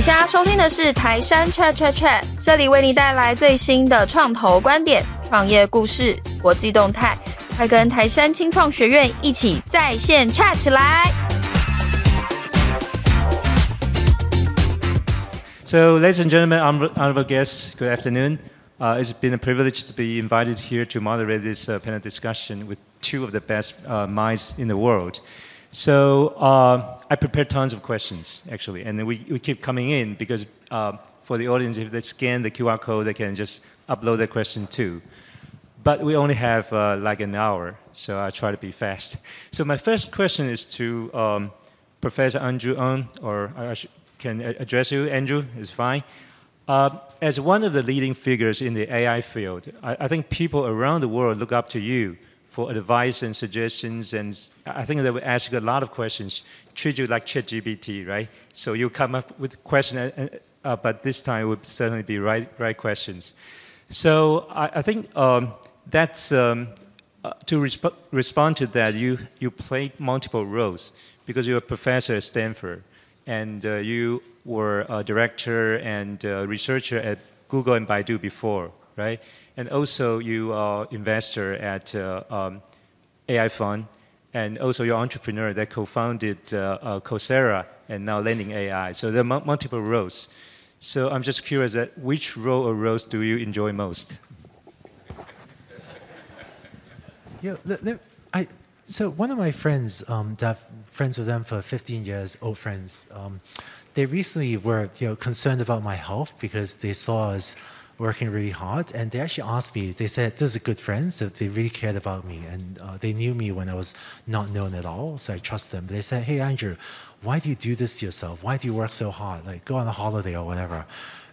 你现在收听的是台杉 Chat Chat Chat，这里为你带来最新的创投观点、创业故事、国际动态，快跟台杉青创学院一起在线 chat 起来！So, ladies and gentlemen, honorable guests, good afternoon. Uh, it's been a privilege to be invited here to moderate this uh, panel discussion with two of the best uh, minds in the world. So, uh, I prepared tons of questions, actually, and we, we keep coming in because uh, for the audience, if they scan the QR code, they can just upload their question too. But we only have uh, like an hour, so I try to be fast. So, my first question is to um, Professor Andrew Ng, or I can address you, Andrew, is fine. Uh, as one of the leading figures in the AI field, I, I think people around the world look up to you for advice and suggestions, and I think they will ask you a lot of questions, treat you like ChatGPT, right? So you come up with questions, uh, uh, but this time it would certainly be right, right questions. So I, I think um, that's um, uh, to resp- respond to that. You you play multiple roles because you're a professor at Stanford, and uh, you were a director and uh, researcher at Google and Baidu before, right? And also you are investor at uh, um, AI Fund, and also you're entrepreneur that co-founded uh, uh, Coursera and now Landing AI. So there are mu- multiple roles. So I'm just curious that which role or roles do you enjoy most? Yeah, I, so one of my friends, um, that friends with them for 15 years, old friends, um, they recently were you know, concerned about my health because they saw us working really hard. And they actually asked me, they said, this is a good friend, so they really cared about me. And uh, they knew me when I was not known at all, so I trust them. They said, hey, Andrew, why do you do this to yourself? Why do you work so hard? Like, go on a holiday or whatever.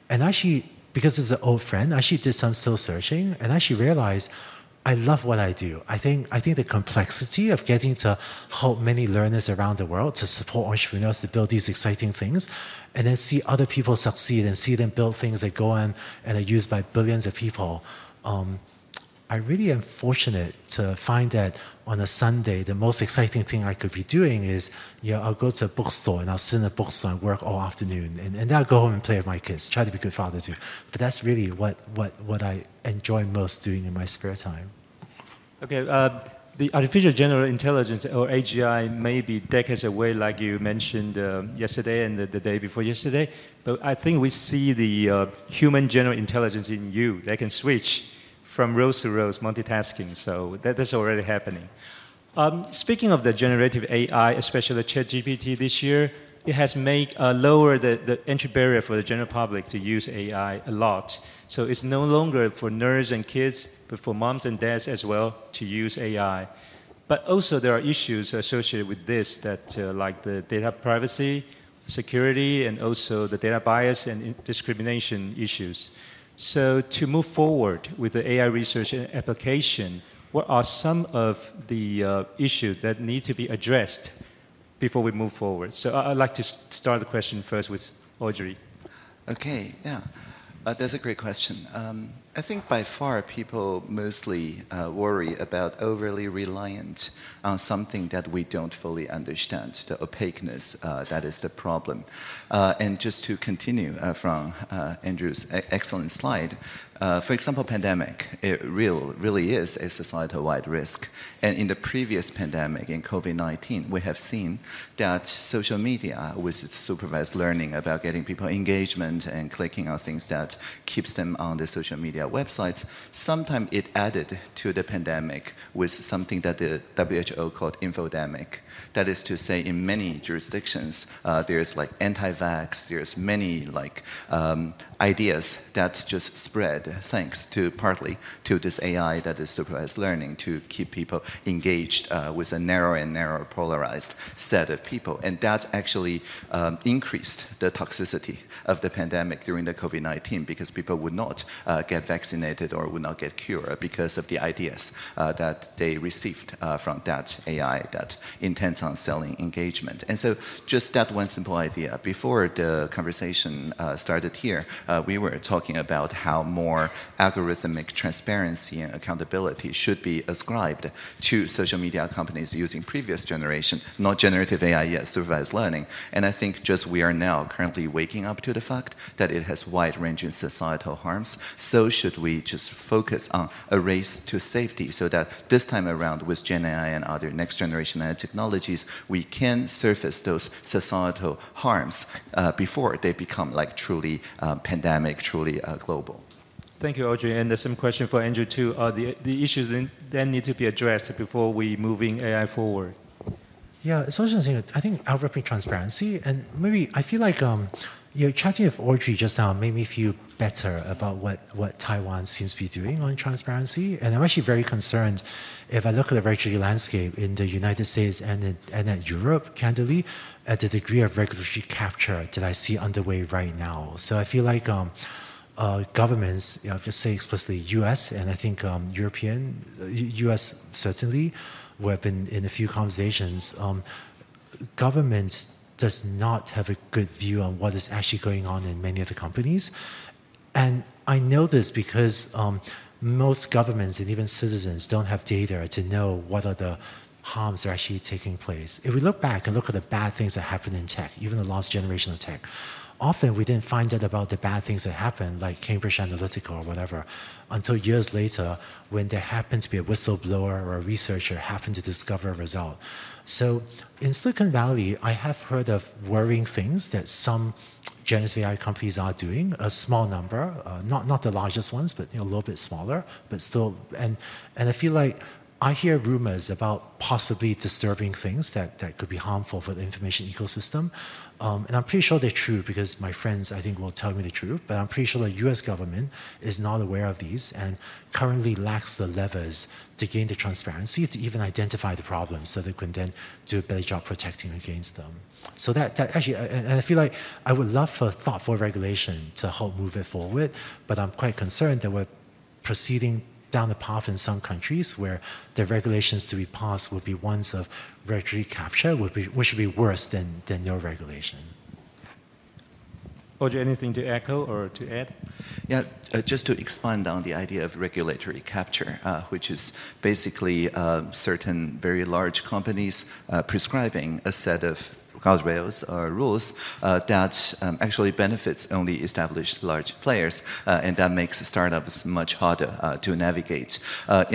And actually, because it's an old friend, I actually did some soul searching and actually realized I love what I do. I think I think the complexity of getting to help many learners around the world to support entrepreneurs to build these exciting things, and then see other people succeed and see them build things that go on and are used by billions of people. Um, I really am fortunate to find that on a Sunday, the most exciting thing I could be doing is, you know, I'll go to a bookstore and I'll sit in a bookstore and work all afternoon. And, and then I'll go home and play with my kids, try to be a good father too. But that's really what, what, what I enjoy most doing in my spare time. Okay, uh, the artificial general intelligence or AGI may be decades away, like you mentioned uh, yesterday and the, the day before yesterday. But I think we see the uh, human general intelligence in you. They can switch from rows to rows, multitasking. So that, that's already happening. Um, speaking of the generative AI, especially ChatGPT this year, it has made uh, lower the, the entry barrier for the general public to use AI a lot. So it's no longer for nerds and kids, but for moms and dads as well to use AI. But also there are issues associated with this that uh, like the data privacy, security, and also the data bias and discrimination issues. So to move forward with the AI research and application, what are some of the uh, issues that need to be addressed before we move forward? So I'd like to start the question first with Audrey. Okay, yeah. Uh, that's a great question. Um, I think by far people mostly uh, worry about overly reliant on something that we don't fully understand, the opaqueness, uh, that is the problem. Uh, and just to continue uh, from uh, Andrew's excellent slide, uh, for example, pandemic, it real, really is a societal-wide risk. And in the previous pandemic, in COVID-19, we have seen that social media, with its supervised learning about getting people engagement and clicking on things that keeps them on the social media websites, sometimes it added to the pandemic with something that the WHO called infodemic. That is to say, in many jurisdictions, uh, there's like anti-vax, there's many like um, ideas that just spread thanks to partly to this AI that is supervised learning to keep people engaged uh, with a narrow and narrow polarized set of people. And that actually um, increased the toxicity of the pandemic during the COVID-19 because people would not uh, get vaccinated or would not get cured because of the ideas uh, that they received uh, from that AI that intends on selling engagement. And so just that one simple idea. Before the conversation uh, started here, uh, we were talking about how more algorithmic transparency and accountability should be ascribed to social media companies using previous generation, not generative AI yet, supervised learning. And I think just we are now currently waking up to the fact that it has wide-ranging societal harms. So should we just focus on a race to safety so that this time around with Gen AI and other next generation AI technologies, we can surface those societal harms uh, before they become like truly uh, pandemic, truly uh, global. Thank you, Audrey. And the same question for Andrew too. Uh, the, the issues then, then need to be addressed before we moving AI forward. Yeah, it's also interesting. I think outwardly transparency, and maybe I feel like um, you know, chatting with Audrey just now made me feel better about what, what Taiwan seems to be doing on transparency. And I'm actually very concerned if I look at the regulatory landscape in the United States and in, and at Europe, candidly, at the degree of regulatory capture that I see underway right now. So I feel like um, uh, governments, you know, just say explicitly U.S. and I think um, European, U.S. Uh, certainly, we have been in a few conversations. Um, government does not have a good view on what is actually going on in many of the companies. And I know this because um, most governments and even citizens don't have data to know what are the harms that are actually taking place. If we look back and look at the bad things that happened in tech, even the last generation of tech, often we didn't find out about the bad things that happened, like Cambridge Analytica or whatever, until years later when there happened to be a whistleblower or a researcher happened to discover a result. So in Silicon Valley, I have heard of worrying things that some generative AI companies are doing, a small number, uh, not, not the largest ones, but you know, a little bit smaller, but still, and, and I feel like I hear rumors about possibly disturbing things that, that could be harmful for the information ecosystem. Um, and I'm pretty sure they're true because my friends, I think, will tell me the truth. But I'm pretty sure the US government is not aware of these and currently lacks the levers to gain the transparency to even identify the problems so they can then do a better job protecting against them. So that, that actually, and I feel like I would love for thoughtful regulation to help move it forward, but I'm quite concerned that we're proceeding down the path in some countries where the regulations to be passed would be ones of regulatory capture, would be, which would be worse than, than no regulation. Audrey, anything to echo or to add? Yeah, uh, just to expand on the idea of regulatory capture, uh, which is basically uh, certain very large companies uh, prescribing a set of guardrails or rules uh, that um, actually benefits only established large players, uh, and that makes startups much harder uh, to navigate.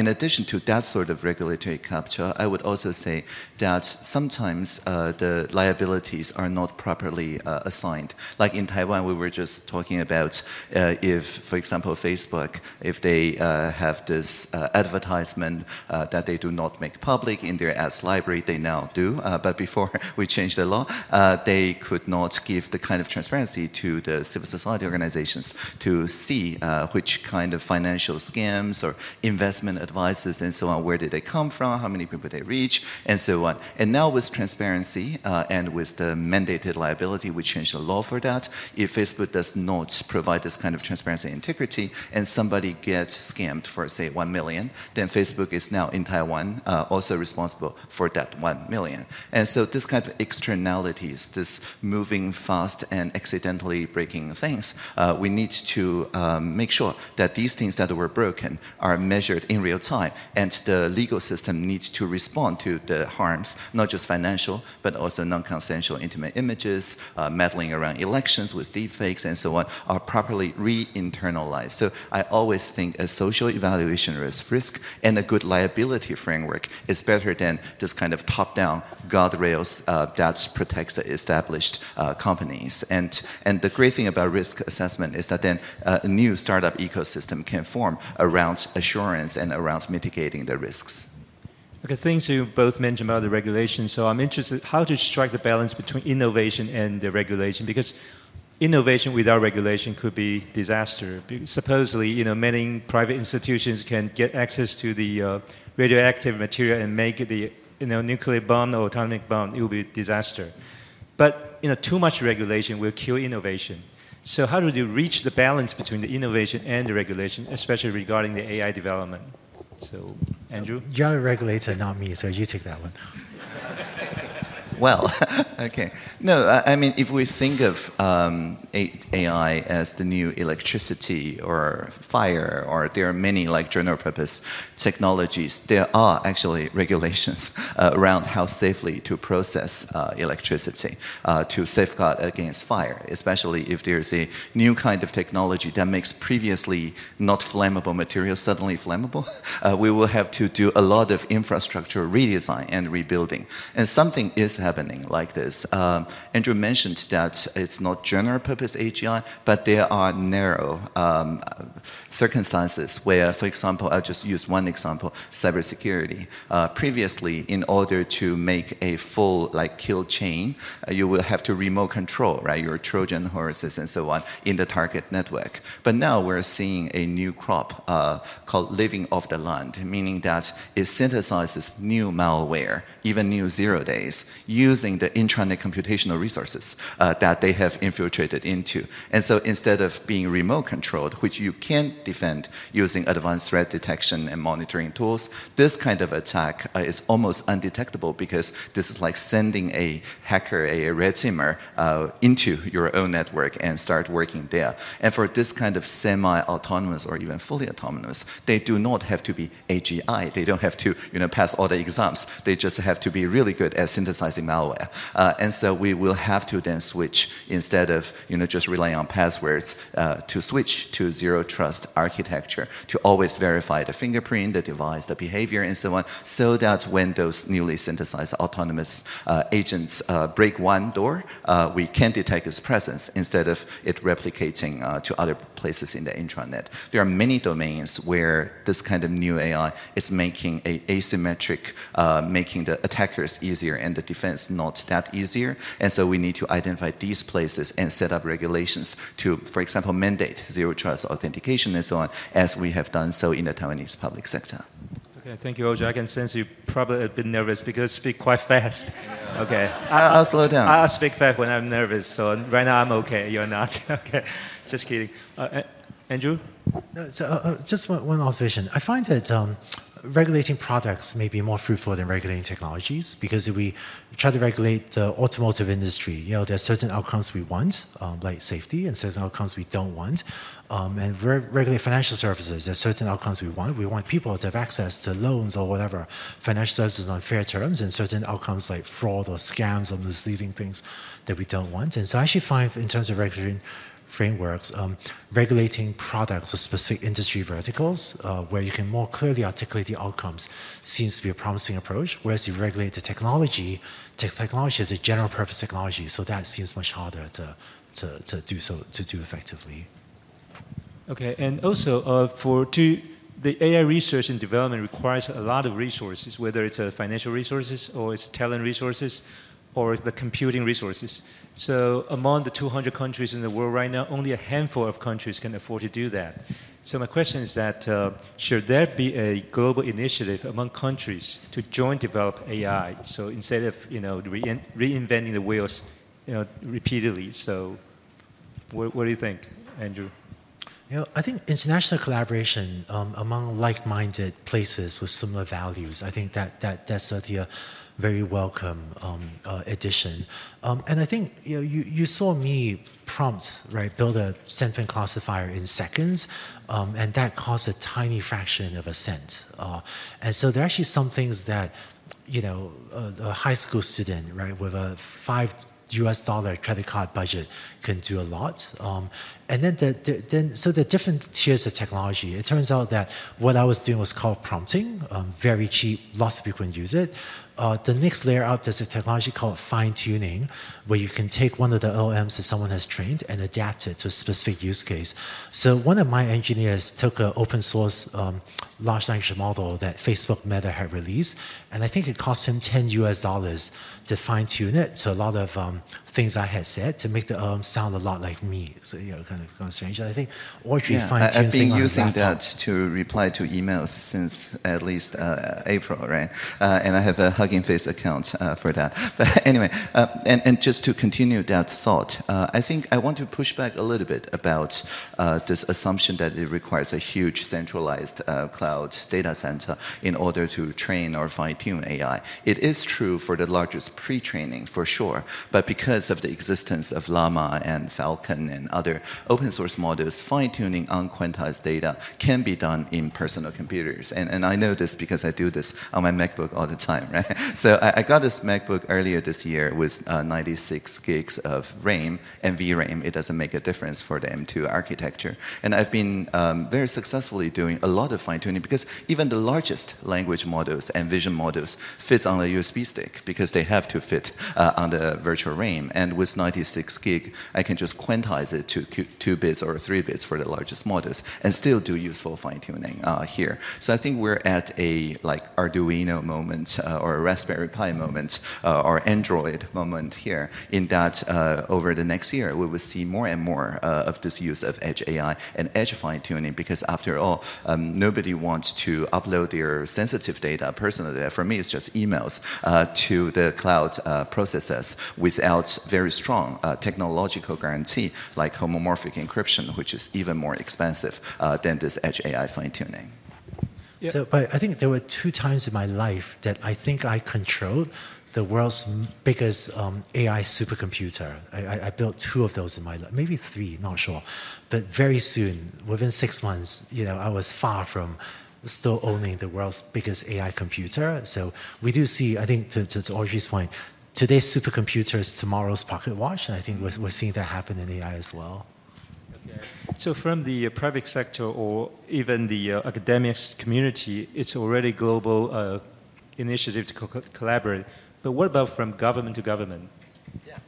In addition to that sort of regulatory capture, I would also say that sometimes the liabilities are not properly assigned. Like in Taiwan, we were just talking about if, for example, Facebook, if they have this advertisement that they do not make public in their ads library, they now do. but before we changed the law, uh, they could not give the kind of transparency to the civil society organizations to see uh, which kind of financial scams or investment advices and so on, where did they come from, how many people they reach, and so on. And now with transparency uh, and with the mandated liability, we changed the law for that. If Facebook does not provide this kind of transparency and integrity, and somebody gets scammed for, say, 1 million, then Facebook is now in Taiwan uh, also responsible for that 1 million. And so this kind of external this moving fast and accidentally breaking things, uh, we need to um, make sure that these things that were broken are measured in real time, and the legal system needs to respond to the harms, not just financial, but also non-consensual intimate images, uh, meddling around elections with deepfakes, and so on, are properly re-internalized. So I always think a social evaluation risk, risk and a good liability framework is better than this kind of top-down guardrails uh, that protects the established uh, companies. And, and the great thing about risk assessment is that then uh, a new startup ecosystem can form around assurance and around mitigating the risks. Okay, things you both mentioned about the regulation. So I'm interested how to strike the balance between innovation and the regulation because innovation without regulation could be disaster. Supposedly, you know, many private institutions can get access to the uh, radioactive material and make the you know, nuclear bomb or atomic bomb, it will be a disaster. But you know, too much regulation will kill innovation. So how do you reach the balance between the innovation and the regulation, especially regarding the AI development? So, Andrew? You're a regulator, not me, so you take that one. Well, okay. No, I, mean, if we think of um, AI as the new electricity or fire, or there are many like general purpose technologies, there are actually regulations uh, around how safely to process uh, electricity uh, to safeguard against fire, especially if there's a new kind of technology that makes previously not flammable materials suddenly flammable. Uh, we will have to do a lot of infrastructure redesign and rebuilding. And something is happening like this. Um, Andrew mentioned that it's not general purpose AGI, but there are narrow um, circumstances where, for example, I'll just use one example, cybersecurity. Uh, previously, in order to make a full like kill chain, uh, you will have to remote control, right, your Trojan horses and so on in the target network. But now we're seeing a new crop uh, called living off the land, meaning that it synthesizes new malware, even new zero days, using the intranet computational resources uh, that they have infiltrated into. And so instead of being remote controlled, which you can defend using advanced threat detection and monitoring tools. This kind of attack uh, is almost undetectable because this is like sending a hacker, a red teamer, uh, into your own network and start working there. And for this kind of semi-autonomous or even fully autonomous, they do not have to be AGI. They don't have to, you know, pass all the exams. They just have to be really good at synthesizing malware. Uh, and so we will have to then switch instead of, you know, just relying on passwords uh, to switch to zero trust architecture to always verify the fingerprint, the device, the behavior, and so on, so that when those newly synthesized autonomous uh, agents uh, break one door, uh, we can detect its presence instead of it replicating uh, to other places in the intranet. There are many domains where this kind of new AI is making a asymmetric, uh, making the attackers easier and the defense not that easier. And so we need to identify these places and set up regulations to, for example, mandate zero trust authentication and so on, as we have done so in the Taiwanese public sector. Okay, thank you, Ojia. I can sense you probably a bit nervous because you speak quite fast. Okay. I, will slow down. I'll speak fast when I'm nervous, so right now I'm okay. You're not. okay. Just kidding. Uh, Andrew? No, so, uh, uh, just one, one, observation. I find that um, regulating products may be more fruitful than regulating technologies because if we try to regulate the automotive industry, you know, there are certain outcomes we want, um, like safety, and certain outcomes we don't want. Um, and re regulate financial services, there are certain outcomes we want. We want people to have access to loans or whatever, financial services on fair terms, and certain outcomes like fraud or scams or misleading things that we don't want. And so I actually find, in terms of regulating frameworks, um, regulating products or specific industry verticals uh, where you can more clearly articulate the outcomes seems to be a promising approach. Whereas you regulate the technology, te technology is a general purpose technology, so that seems much harder to, to, to do so to do effectively. Okay, and also uh, for to the AI research and development requires a lot of resources, whether it's uh, financial resources or it's talent resources or the computing resources. So among the 200 countries in the world right now, only a handful of countries can afford to do that. So my question is that uh, should there be a global initiative among countries to join develop AI? So instead of you know re reinventing the wheels, you know, repeatedly. So what, what do you think, Andrew? You know, I think international collaboration um, among like-minded places with similar values. I think that that that's certainly a very welcome um, uh, addition. Um, and I think you, know, you, you saw me prompt, right, build a sentiment classifier in seconds, um, and that cost a tiny fraction of a cent. Uh, and so there are actually some things that, you know, a, a high school student, right, with a five US dollar credit card budget can do a lot. Um, and then, the, the, then, so the different tiers of technology, it turns out that what I was doing was called prompting, um, very cheap, lots of people can use it. Uh, the next layer up, there's a technology called fine tuning, where you can take one of the LMs that someone has trained and adapt it to a specific use case. So one of my engineers took an open source um, large language model that Facebook Meta had released, and I think it cost him 10 US dollars to fine tune it to a lot of um, things I had said to make the LM sound a lot like me. So, you know, kind of, kind of strange. And I think Audrey yeah, fine I've been using that to reply to emails since at least uh, April, right? Uh, and I have a Hugging Face account uh, for that. But anyway, uh, and, and just to continue that thought, uh, I think I want to push back a little bit about uh, this assumption that it requires a huge centralized uh, cloud data center in order to train or fine tune AI. It is true for the largest pre training, for sure, but because of the existence of Llama and Falcon and other open source models, fine tuning unquantized data can be done in personal computers. And, and I know this because I do this on my MacBook all the time, right? So I, I got this MacBook earlier this year with uh, 96 gigs of RAM and VRAM. It doesn't make a difference for the M2 architecture. And I've been um, very successfully doing a lot of fine tuning because even the largest language models and vision models fits on a USB stick because they have to fit uh, on the virtual RAM. And with 96 gig, I can just quantize it to two bits or three bits for the largest models and still do useful fine tuning uh, here. So I think we're at a like Arduino moment uh, or a Raspberry Pi moment uh, or Android moment here in that uh, over the next year we will see more and more uh, of this use of edge AI and edge fine tuning because after all, um, nobody wants to upload their sensitive data, personal data. For me, it's just emails uh, to the cloud uh, processors without very strong uh, technological guarantee like homomorphic encryption, which is even more expensive uh, than this edge AI fine tuning. Yeah. So, but I think there were two times in my life that I think I controlled the world's biggest um, AI supercomputer. I, I, built two of those in my life, maybe three, not sure. But very soon, within six months, you know, I was far from still owning the world's biggest AI computer. So we do see, I think, to, to, to Audrey's point, today's supercomputer is tomorrow's pocket watch, and I think we're, we're seeing that happen in AI as well. So from the uh, private sector or even the uh, academic community, it's already global uh, initiative to co collaborate. But what about from government to government? Yeah.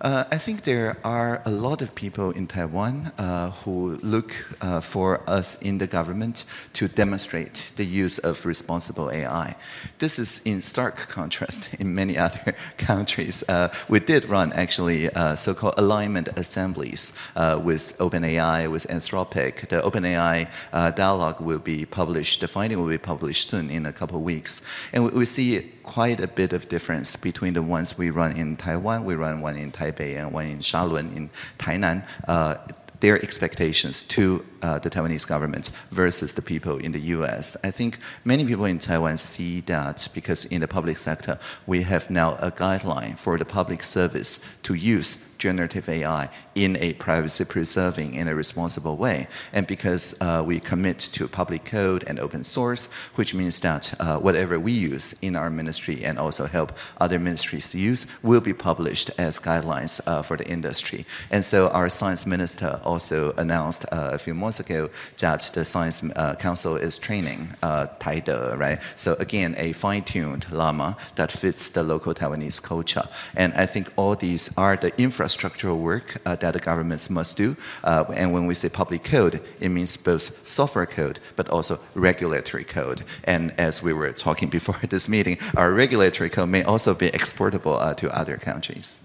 Uh, I think there are a lot of people in Taiwan uh, who look uh, for us in the government to demonstrate the use of responsible AI. This is in stark contrast in many other countries. Uh, we did run actually uh, so-called alignment assemblies uh, with OpenAI, with Anthropic. The OpenAI dialogue will be published, the finding will be published soon in a couple of weeks. And we, we see quite a bit of difference between the ones we run in Taiwan, we run one in Taipei, and one in Shalun in Tainan. Uh, their expectations to uh, the Taiwanese government versus the people in the US. I think many people in Taiwan see that because in the public sector, we have now a guideline for the public service to use generative AI in a privacy preserving in a responsible way. And because uh, we commit to public code and open source, which means that uh, whatever we use in our ministry and also help other ministries use will be published as guidelines uh, for the industry. And so our science minister also announced uh, a few months ago that the Science uh, Council is training uh, Taide, right? So again, a fine-tuned llama that fits the local Taiwanese culture. And I think all these are the infrastructural work uh, that the governments must do. Uh, and when we say public code, it means both software code but also regulatory code. And as we were talking before this meeting, our regulatory code may also be exportable uh, to other countries.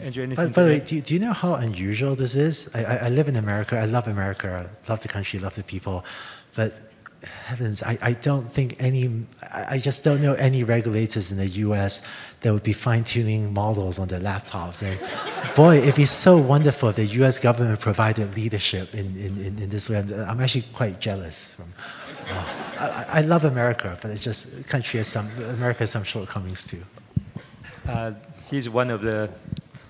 Andrew, by, by the way, do, do you know how unusual this is? I, I, I live in America. I love America. I love the country. love the people. But heavens, I, I don't think any, I just don't know any regulators in the US that would be fine tuning models on their laptops. And boy, it'd be so wonderful if the US government provided leadership in, in, in, in this way. I'm actually quite jealous. From, uh, I, I, love America, but it's just, country has some, America has some shortcomings too. Uh, he's one of the,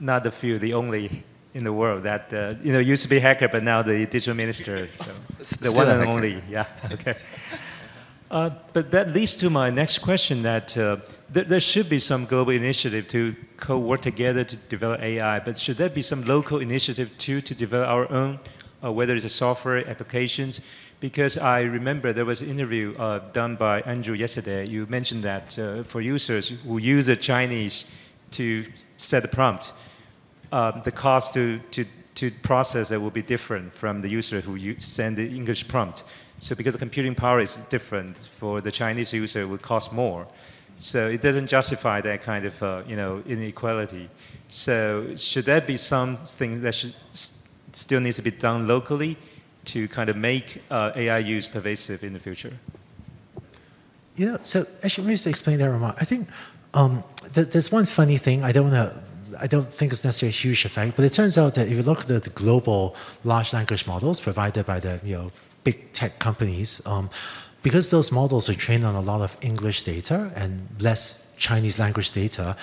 not the few, the only in the world that uh, you know used to be hacker, but now the digital minister. So the one and only. Yeah. Okay. Uh, but that leads to my next question: that uh, th there should be some global initiative to co-work together to develop AI, but should there be some local initiative too to develop our own, uh, whether it's a software applications? Because I remember there was an interview uh, done by Andrew yesterday. You mentioned that uh, for users who use the Chinese to set the prompt, um, the cost to, to, to process it will be different from the user who send the English prompt. So because the computing power is different for the Chinese user, it will cost more. So it doesn't justify that kind of uh, you know inequality. So should that be something that should, still needs to be done locally to kind of make uh, AI use pervasive in the future? You know, so actually, let me just explain that remark. I think um, th- there's one funny thing. I don't want to. I don't think it's necessarily a huge effect, but it turns out that if you look at the, global large language models provided by the you know big tech companies, um, because those models are trained on a lot of English data and less Chinese language data,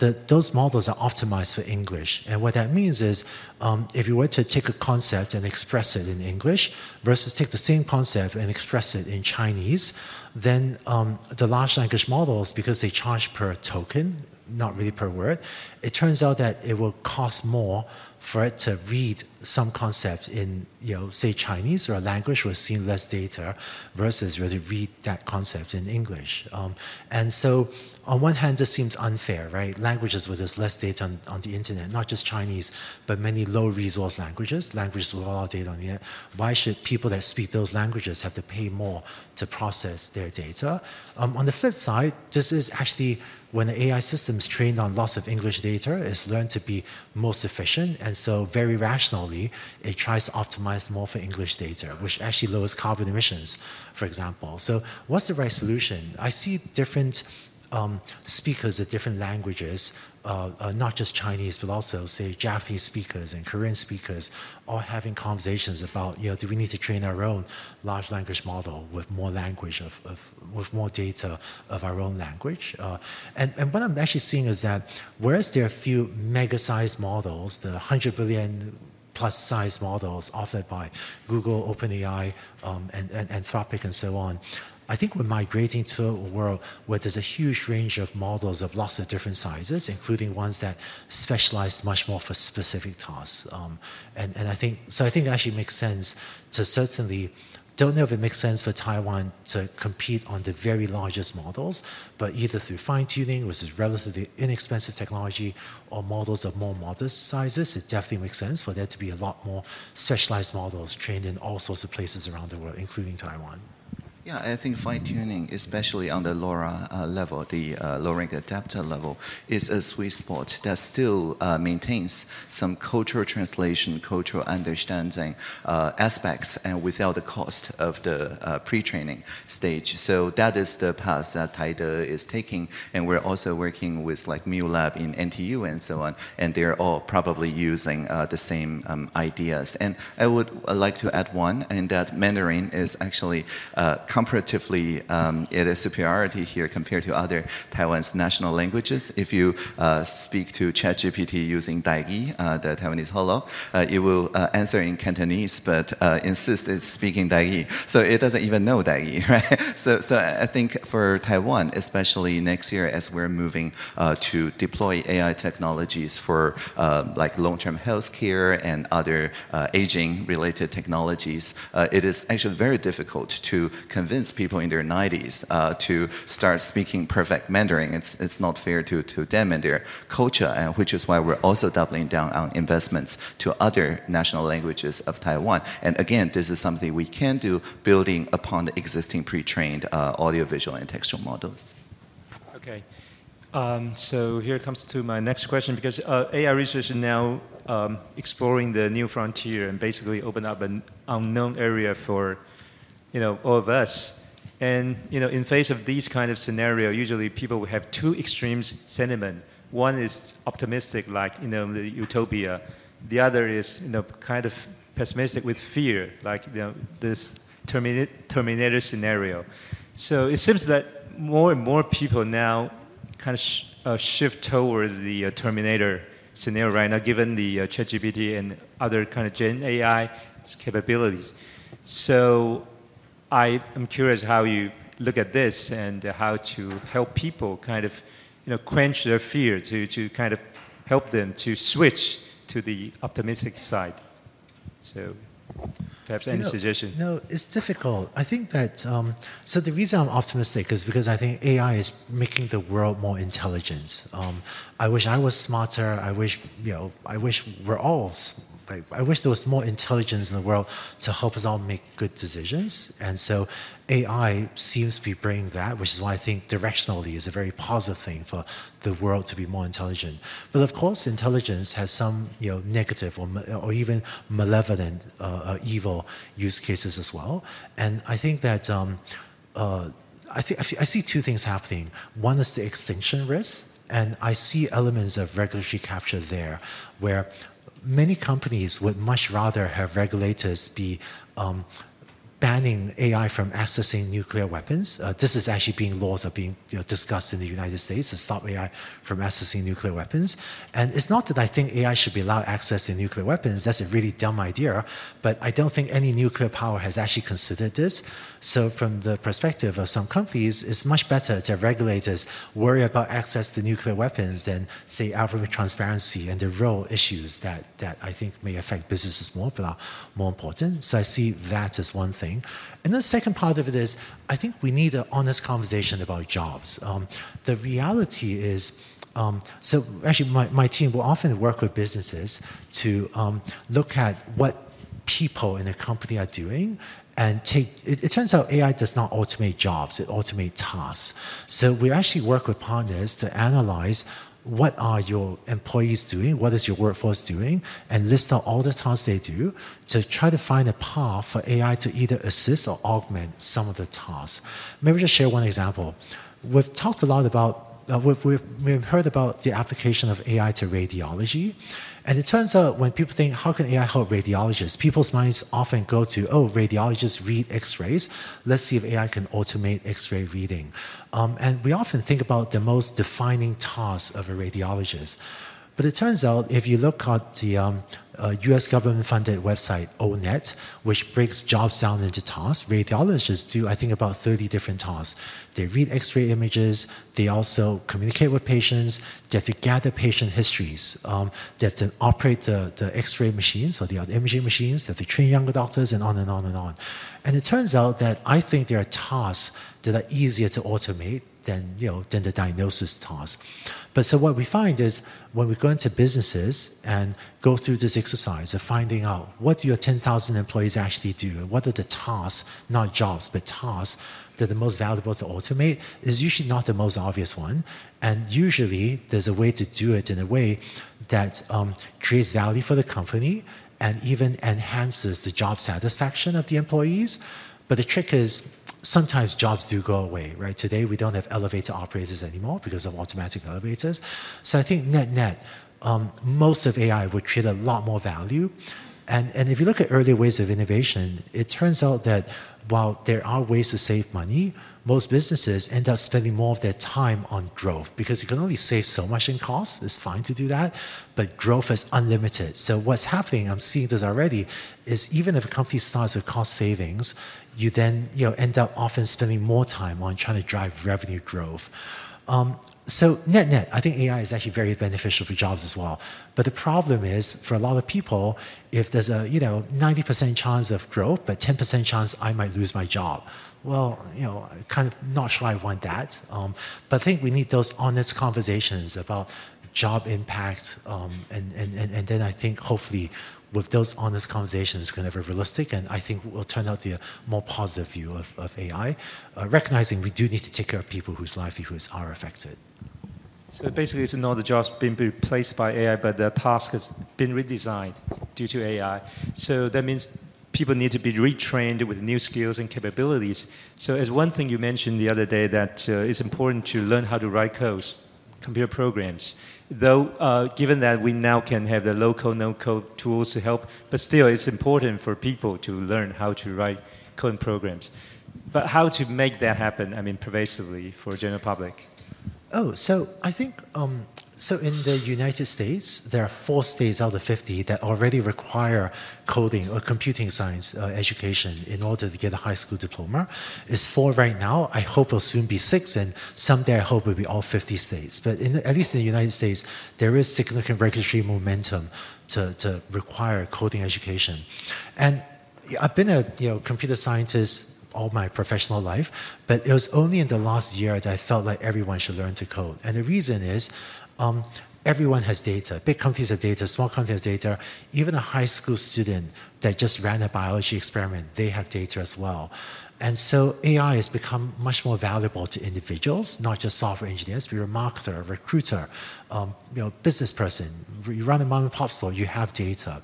those models are optimized for English. And what that means is um, if you were to take a concept and express it in English versus take the same concept and express it in Chinese, then um, the large language models, because they charge per token, not really per word, it turns out that it will cost more for it to read some concept in, you know, say Chinese or a language where seeing less data versus really read that concept in English. Um, and so on one hand, this seems unfair, right? Languages where there's less data on, on the internet, not just Chinese, but many low resource languages, languages with a lot of data on the internet. Why should people that speak those languages have to pay more to process their data? Um, on the flip side, this is actually when the AI system is trained on lots of English data, it's learned to be most efficient. And so, very rationally, it tries to optimize more for English data, which actually lowers carbon emissions, for example. So, what's the right solution? I see different um, speakers of different languages, uh, uh, not just Chinese, but also, say, Japanese speakers and Korean speakers, all having conversations about, you know, do we need to train our own large language model with more language of, of with more data of our own language? Uh, and, and what I'm actually seeing is that whereas there are a few mega-sized models, the 100 billion plus size models offered by Google, OpenAI, um, and, and Anthropic, and so on. I think we're migrating to a world where there's a huge range of models of lots of different sizes, including ones that specialize much more for specific tasks. Um, and, and I think so. I think it actually makes sense to certainly. Don't know if it makes sense for Taiwan to compete on the very largest models, but either through fine tuning, which is relatively inexpensive technology, or models of more modest sizes, it definitely makes sense for there to be a lot more specialized models trained in all sorts of places around the world, including Taiwan. Yeah, I think fine tuning, especially on the LoRA uh, level, the uh, low rank adapter level, is a sweet spot that still uh, maintains some cultural translation, cultural understanding uh, aspects, and without the cost of the uh, pre-training stage. So that is the path that Taide is taking, and we're also working with like MiuLab in NTU and so on, and they're all probably using uh, the same um, ideas. And I would like to add one, and that Mandarin is actually comparatively, um, it is superiority here compared to other Taiwan's national languages. If you uh, speak to ChatGPT using Daiyi, uh, the Taiwanese Holo, uh, it will answer in Cantonese, but insists it's speaking Daiyi. So it doesn't even know Daiyi, right? So, so I think for Taiwan, especially next year as we're moving to deploy AI technologies for like long-term healthcare and other aging-related technologies, it is actually very difficult to convince people in their 90s uh, to start speaking perfect Mandarin. It's, it's not fair to, to them and their culture, and which is why we're also doubling down on investments to other national languages of Taiwan. And again, this is something we can do building upon the existing pre-trained uh, audiovisual and textual models. Okay. Um, so here comes to my next question because uh, AI research is now um, exploring the new frontier and basically open up an unknown area for you know, all of us. And you know, in face of these kind of scenario, usually people will have two extremes sentiment. One is optimistic, like you know, the utopia. The other is you know, kind of pessimistic with fear, like you know, this Terminator scenario. So it seems that more and more people now kind of sh uh, shift towards the uh, Terminator scenario right now, given the uh, ChatGPT and other kind of Gen AI capabilities. So I am curious how you look at this and how to help people kind of, you know, quench their fear, to, to kind of help them to switch to the optimistic side. So perhaps any you know, suggestion? No, it's difficult. I think that, um, so the reason I'm optimistic is because I think AI is making the world more intelligent. Um, I wish I was smarter. I wish, you know, I wish we're all I, I wish there was more intelligence in the world to help us all make good decisions. And so AI seems to be bringing that, which is why I think directionally is a very positive thing for the world to be more intelligent. But of course, intelligence has some you know negative or, or even malevolent, uh, uh, evil use cases as well. And I think that um, uh, I, think, I see two things happening. One is the extinction risk, and I see elements of regulatory capture there, where many companies would much rather have regulators be um, banning AI from accessing nuclear weapons. Uh, this is actually being laws are being you know, discussed in the United States to stop AI from accessing nuclear weapons. And it's not that I think AI should be allowed access to nuclear weapons. That's a really dumb idea. But I don't think any nuclear power has actually considered this. So from the perspective of some companies, it's much better to have regulators worry about access to nuclear weapons than say algorithmic transparency and the real issues that, that I think may affect businesses more, but are more important. So I see that as one thing. And the second part of it is, I think we need an honest conversation about jobs. Um, the reality is, um, so actually my, my team will often work with businesses to um, look at what people in a company are doing and take it, it, turns out AI does not automate jobs, it automates tasks. So we actually work with partners to analyze what are your employees doing, what is your workforce doing, and list out all the tasks they do to try to find a path for AI to either assist or augment some of the tasks. Maybe just share one example. We've talked a lot about uh, we've, we've, we've heard about the application of AI to radiology. And it turns out when people think, how can AI help radiologists? People's minds often go to, oh, radiologists read x-rays. Let's see if AI can automate x-ray reading. Um, and we often think about the most defining task of a radiologist. But it turns out if you look at the um, uh, US government funded website, O-Net, which breaks jobs down into tasks, radiologists do, I think, about 30 different tasks. They read x ray images, they also communicate with patients, they have to gather patient histories, um, they have to operate the, the x ray machines or the imaging machines, they have to train younger doctors, and on and on and on. And it turns out that I think there are tasks that are easier to automate than, you know, than the diagnosis task. But so what we find is when we go into businesses and go through this exercise of finding out what do your 10,000 employees actually do, and what are the tasks, not jobs, but tasks that the most valuable to automate, is usually not the most obvious one. And usually there's a way to do it in a way that um, creates value for the company and even enhances the job satisfaction of the employees. But the trick is sometimes jobs do go away, right? Today we don't have elevator operators anymore because of automatic elevators. So I think net net, um, most of AI would create a lot more value. And, and if you look at earlier ways of innovation, it turns out that while there are ways to save money, most businesses end up spending more of their time on growth because you can only save so much in costs. It's fine to do that, but growth is unlimited. So what's happening, I'm seeing this already, is even if a company starts with cost savings, you then you know, end up often spending more time on trying to drive revenue growth. Um, so net net, I think AI is actually very beneficial for jobs as well. But the problem is, for a lot of people, if there's a you know 90% chance of growth, but 10% chance I might lose my job, well, you know, kind of not sure I want that. Um, but I think we need those honest conversations about job impact, um, and, and, and, and then I think hopefully with those honest conversations, we can have a realistic and I think will turn out the more positive view of, of AI, uh, recognizing we do need to take care of people whose livelihoods are affected. So basically, it's not the jobs being replaced by AI, but the task has been redesigned due to AI. So that means people need to be retrained with new skills and capabilities. So as one thing you mentioned the other day that uh, it's important to learn how to write codes, computer programs though uh, given that we now can have the low-code, no-code tools to help, but still it's important for people to learn how to write code programs. But how to make that happen, I mean, pervasively for general public? Oh, so I think um, so in the United States, there are four states out of 50 that already require coding or computing science uh, education in order to get a high school diploma. It's four right now. I hope it'll soon be six, and someday I hope it'll be all 50 states. But in, at least in the United States, there is significant regulatory momentum to, to require coding education. And I've been a you know, computer scientist all my professional life, but it was only in the last year that I felt like everyone should learn to code. And the reason is um, everyone has data. Big companies have data, small companies have data. Even a high school student that just ran a biology experiment, they have data as well. And so AI has become much more valuable to individuals, not just software engineers. You're a marketer, a recruiter, um, you know, business person. You run a mom and pop store, you have data.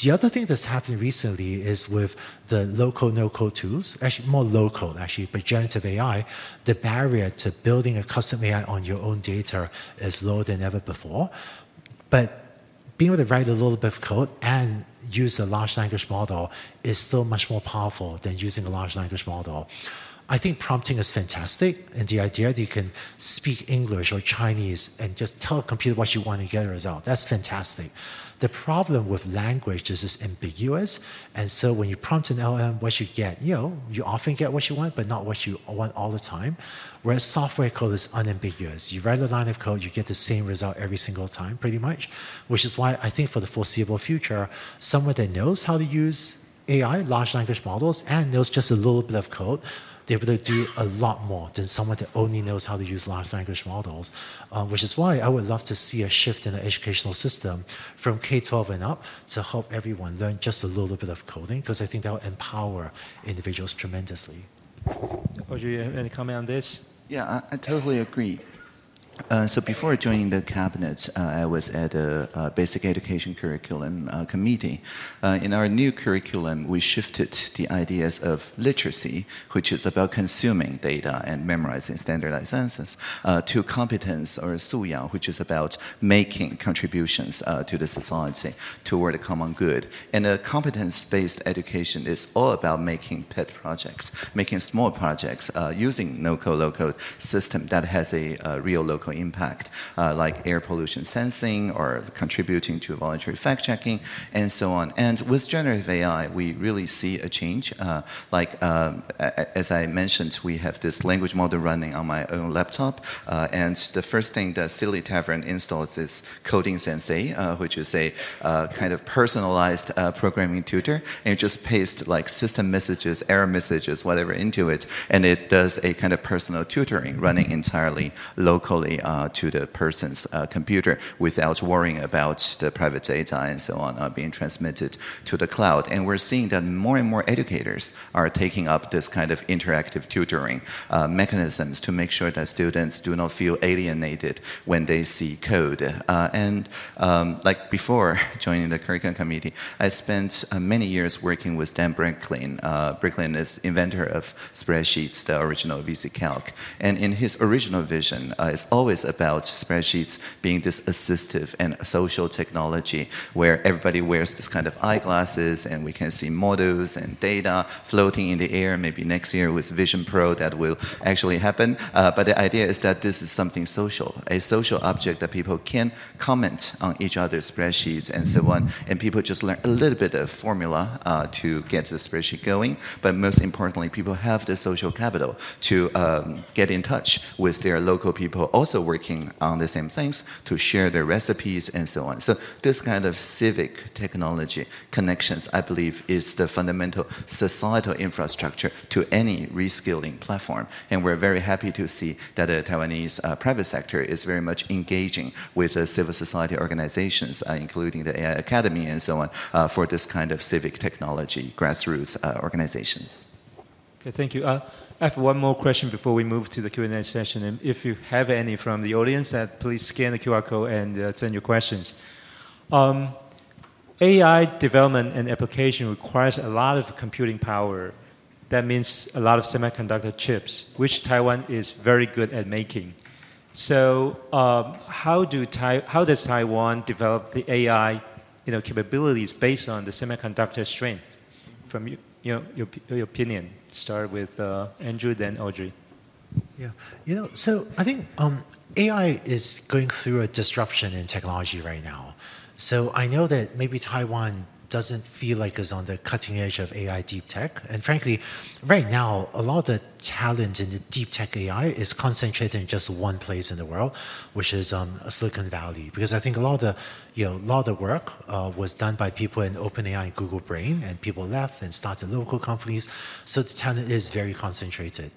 The other thing that's happened recently is with the low-code, no-code tools, actually more low-code actually, but generative AI, the barrier to building a custom AI on your own data is lower than ever before. But being able to write a little bit of code and use a large language model is still much more powerful than using a large language model. I think prompting is fantastic, and the idea that you can speak English or Chinese and just tell a computer what you want to get a result, that's fantastic. The problem with language is it's ambiguous, and so when you prompt an LM, what you get, you know, you often get what you want, but not what you want all the time. Whereas software code is unambiguous. You write a line of code, you get the same result every single time, pretty much, which is why I think for the foreseeable future, someone that knows how to use AI, large language models, and knows just a little bit of code they're able to do a lot more than someone that only knows how to use large language models, uh, which is why I would love to see a shift in the educational system from K-12 and up to help everyone learn just a little bit of coding, because I think that will empower individuals tremendously. Audrey, you have any comment on this? Yeah, I, I totally agree. Uh, so before joining the cabinet, uh, I was at a, a basic education curriculum uh, committee. Uh, in our new curriculum, we shifted the ideas of literacy, which is about consuming data and memorizing standardized answers, uh, to competence or suyang, which is about making contributions to the society toward a common good. And a competence-based education is all about making pet projects, making small projects using no-code, low-code system that has a, a real local impact, uh, like air pollution sensing or contributing to voluntary fact checking, and so on. And with generative AI, we really see a change. Uh, like, um, as I mentioned, we have this language model running on my own laptop, uh, and the first thing that Silly Tavern installs is Coding Sensei, uh, which is a uh, kind of personalized uh, programming tutor, and you just paste like system messages, error messages, whatever into it, and it does a kind of personal tutoring running entirely locally uh, to the person's uh, computer without worrying about the private data and so on uh, being transmitted to the cloud. And we're seeing that more and more educators are taking up this kind of interactive tutoring uh, mechanisms to make sure that students do not feel alienated when they see code. Uh, and um, like before joining the curriculum committee, I spent uh, many years working with Dan Bricklin. Bricklin is inventor of spreadsheets, the original VisiCalc. And in his original vision, it's always always about spreadsheets being this assistive and social technology where everybody wears this kind of eyeglasses and we can see models and data floating in the air. Maybe next year with Vision Pro that will actually happen. Uh, but the idea is that this is something social, a social object that people can comment on each other's spreadsheets and so on. And people just learn a little bit of formula uh, to get the spreadsheet going. But most importantly, people have the social capital to um, get in touch with their local people also also working on the same things to share their recipes and so on. So this kind of civic technology connections, I believe, is the fundamental societal infrastructure to any reskilling platform. And we're very happy to see that the Taiwanese uh, private sector is very much engaging with the civil society organizations, uh, including the AI Academy and so on, uh, for this kind of civic technology grassroots uh, organizations. Okay, thank you. Uh, I have one more question before we move to the Q&A session. And if you have any from the audience, that please scan the QR code and uh, send your questions. Um, AI development and application requires a lot of computing power. That means a lot of semiconductor chips, which Taiwan is very good at making. So, um, how, do how does Taiwan develop the AI you know, capabilities based on the semiconductor strength? From you, you know, your, your opinion start with uh, Andrew, then Audrey. Yeah, you know, so I think um, AI is going through a disruption in technology right now. So I know that maybe Taiwan doesn't feel like it's on the cutting edge of AI deep tech. And frankly, right now, a lot of the talent in the deep tech AI is concentrated in just one place in the world, which is um, Silicon Valley. Because I think a lot of the, you know, a lot of the work uh, was done by people in OpenAI and Google Brain, and people left and started local companies. So the talent is very concentrated.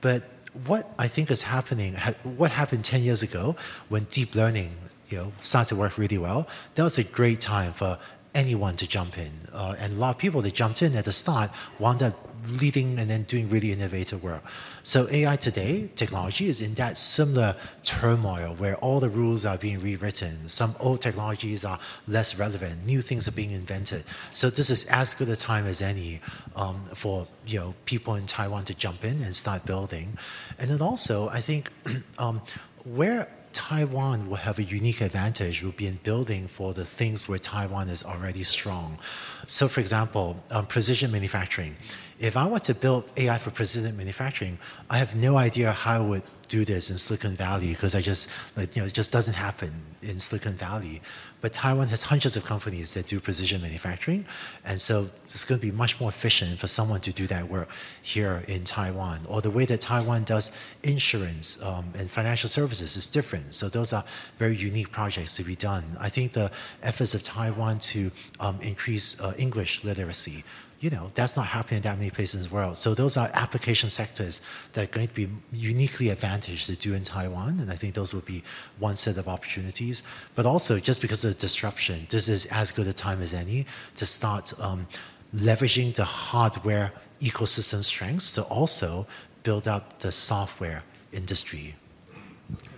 But what I think is happening, what happened 10 years ago when deep learning you know, started to work really well, that was a great time for anyone to jump in. Uh, and a lot of people that jumped in at the start wound up leading and then doing really innovative work. So AI today, technology is in that similar turmoil where all the rules are being rewritten. Some old technologies are less relevant. New things are being invented. So this is as good a time as any um, for you know people in Taiwan to jump in and start building. And then also, I think um, where Taiwan will have a unique advantage will be in building for the things where Taiwan is already strong. So, for example, um, precision manufacturing. If I want to build AI for precision manufacturing, I have no idea how I would do this in Silicon Valley because I just, like, you know, it just doesn't happen in Silicon Valley. But Taiwan has hundreds of companies that do precision manufacturing, and so it's going to be much more efficient for someone to do that work here in Taiwan. Or the way that Taiwan does insurance um, and financial services is different. So those are very unique projects to be done. I think the efforts of Taiwan to um, increase uh, English literacy you know, that's not happening in that many places in the world. So those are application sectors that are going to be uniquely advantaged to do in Taiwan, and I think those would be one set of opportunities. But also, just because of the disruption, this is as good a time as any to start um, leveraging the hardware ecosystem strengths to also build up the software industry.